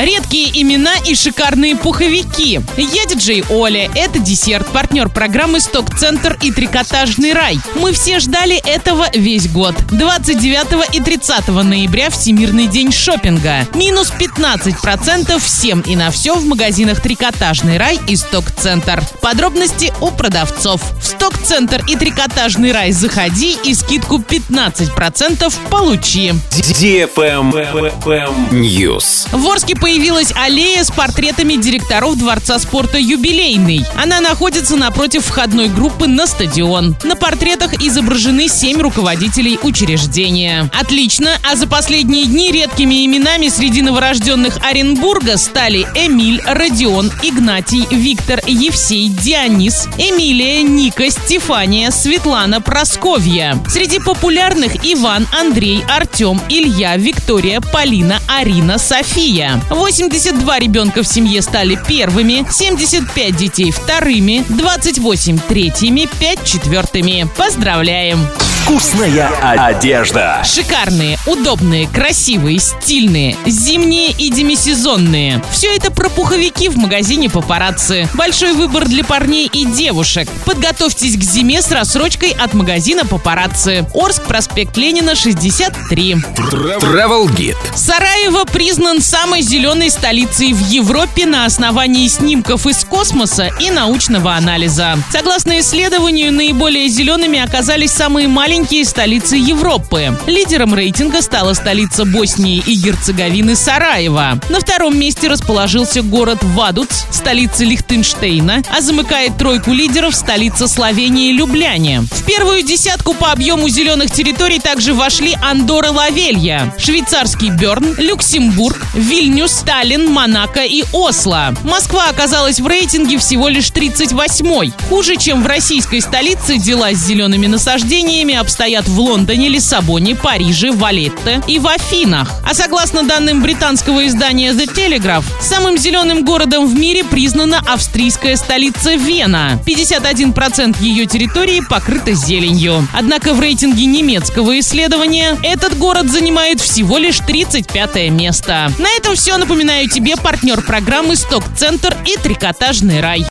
Редкие имена и шикарные пуховики. Я диджей Оля. Это десерт, партнер программы «Сток-центр» и «Трикотажный рай». Мы все ждали этого весь год. 29 и 30 ноября Всемирный день шопинга. Минус 15% всем и на все в магазинах «Трикотажный рай» и «Сток-центр». Подробности у продавцов. В «Сток-центр» и «Трикотажный рай» заходи и скидку 15% получи. News. В Орске появилась аллея с портретами директоров Дворца спорта «Юбилейный». Она находится напротив входной группы на стадион. На портретах изображены семь руководителей учреждения. Отлично, а за последние дни редкими именами среди новорожденных Оренбурга стали Эмиль, Родион, Игнатий, Виктор, Евсей, Дионис, Эмилия, Ника, Стефания, Светлана, Просковья. Среди популярных Иван, Андрей, Артем, Илья, Виктория, Полина, Арина, София. 82 ребенка в семье стали первыми, 75 детей вторыми, 28 третьими, 5 четвертыми. Поздравляем! Вкусная одежда. Шикарные, удобные, красивые, стильные, зимние и демисезонные. Все это про пуховики в магазине «Папарацци». Большой выбор для парней и девушек. Подготовьтесь к зиме с рассрочкой от магазина «Папарацци». Орск, проспект Ленина, 63. Travel Guide. Сараево признан самой зеленой столицей в Европе на основании снимков из космоса и научного анализа. Согласно исследованию, наиболее зелеными оказались самые маленькие столицы Европы. Лидером рейтинга стала столица Боснии и Герцеговины Сараево. На втором месте расположился город Вадуц, столица Лихтенштейна, а замыкает тройку лидеров столица Словении Любляне. В первую десятку по объему зеленых территорий также вошли Андорра Лавелья, швейцарский Берн, Люксембург, Вильнюс, Сталин, Монако и Осло. Москва оказалась в рейтинге всего лишь 38-й. Хуже, чем в российской столице, дела с зелеными насаждениями обстоят в Лондоне, Лиссабоне, Париже, Валетте и в Афинах. А согласно данным британского издания The Telegraph, самым зеленым городом в мире признана австрийская столица Вена. 51% ее территории покрыта зеленью. Однако в рейтинге немецкого исследования этот город занимает всего лишь 35 место. На этом все. Напоминаю тебе партнер программы «Сток-центр» и «Трикотажный рай».